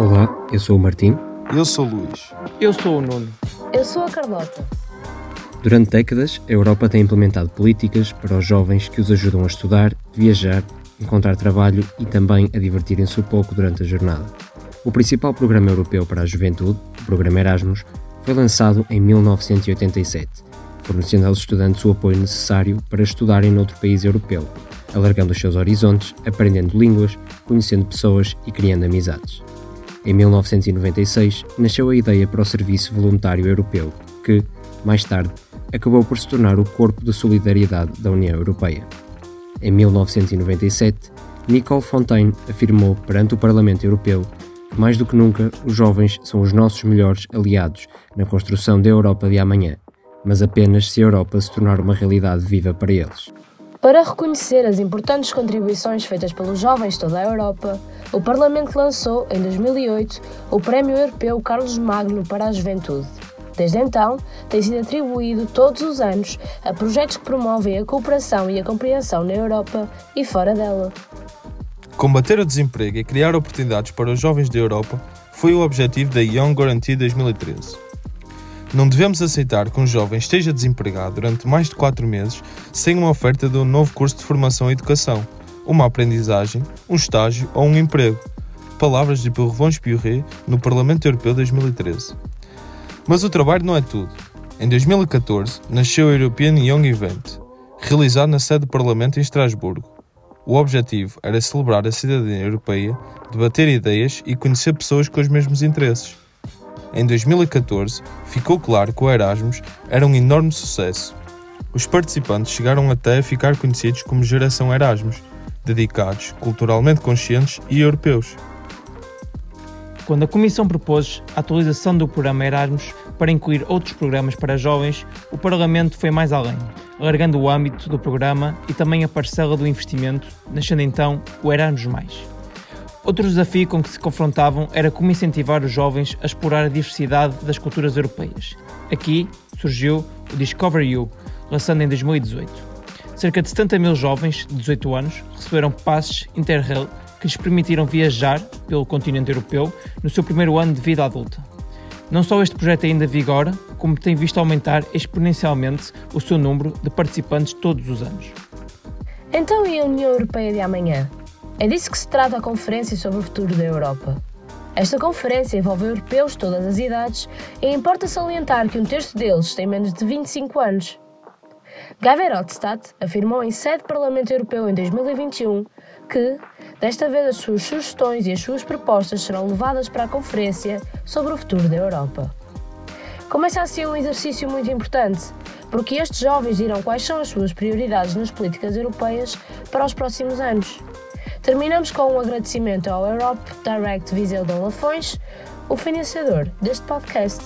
Olá, eu sou o Martim. Eu sou o Luís. Eu sou o Nuno. Eu sou a Carlota. Durante décadas, a Europa tem implementado políticas para os jovens que os ajudam a estudar, viajar, encontrar trabalho e também a divertirem-se um pouco durante a jornada. O principal programa europeu para a juventude, o programa Erasmus, foi lançado em 1987, fornecendo aos estudantes o apoio necessário para estudarem noutro país europeu, alargando os seus horizontes, aprendendo línguas, conhecendo pessoas e criando amizades. Em 1996, nasceu a ideia para o Serviço Voluntário Europeu, que, mais tarde, acabou por se tornar o Corpo de Solidariedade da União Europeia. Em 1997, Nicole Fontaine afirmou perante o Parlamento Europeu que, mais do que nunca, os jovens são os nossos melhores aliados na construção da Europa de amanhã, mas apenas se a Europa se tornar uma realidade viva para eles. Para reconhecer as importantes contribuições feitas pelos jovens de toda a Europa, o Parlamento lançou, em 2008, o Prémio Europeu Carlos Magno para a Juventude. Desde então, tem sido atribuído todos os anos a projetos que promovem a cooperação e a compreensão na Europa e fora dela. Combater o desemprego e criar oportunidades para os jovens da Europa foi o objetivo da Young Guarantee 2013. Não devemos aceitar que um jovem esteja desempregado durante mais de 4 meses sem uma oferta de um novo curso de formação e educação, uma aprendizagem, um estágio ou um emprego. Palavras de Purvons Pioré no Parlamento Europeu 2013. Mas o trabalho não é tudo. Em 2014 nasceu o European Young Event, realizado na sede do Parlamento em Estrasburgo. O objetivo era celebrar a cidadania europeia, debater ideias e conhecer pessoas com os mesmos interesses. Em 2014, ficou claro que o Erasmus era um enorme sucesso. Os participantes chegaram até a ficar conhecidos como Geração Erasmus, dedicados, culturalmente conscientes e europeus. Quando a Comissão propôs a atualização do programa Erasmus para incluir outros programas para jovens, o Parlamento foi mais além, alargando o âmbito do programa e também a parcela do investimento, nascendo então o Erasmus. Outro desafio com que se confrontavam era como incentivar os jovens a explorar a diversidade das culturas europeias. Aqui surgiu o Discover You, lançado em 2018. Cerca de 70 mil jovens de 18 anos receberam passes Interrail que lhes permitiram viajar pelo continente europeu no seu primeiro ano de vida adulta. Não só este projeto ainda vigora, como tem visto aumentar exponencialmente o seu número de participantes todos os anos. Então, e a União Europeia de amanhã? É disso que se trata a Conferência sobre o Futuro da Europa. Esta conferência envolve europeus de todas as idades e importa salientar que um terço deles tem menos de 25 anos. Guy Verhofstadt afirmou em sede do Parlamento Europeu em 2021 que, desta vez, as suas sugestões e as suas propostas serão levadas para a Conferência sobre o Futuro da Europa. Começa assim um exercício muito importante, porque estes jovens dirão quais são as suas prioridades nas políticas europeias para os próximos anos. Terminamos com um agradecimento ao Europe Direct Viseu de Lafões, o financiador deste podcast.